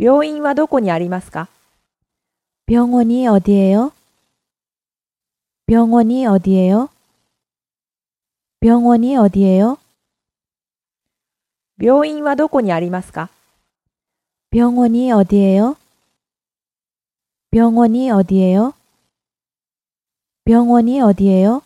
病院はどこにありますか병원이어디예 요? 병원이어디예 요? 병원이어디예 요? 病院はどこにありますか병원이어디예 요? 병원이어디예 요? 병원이어디예 요?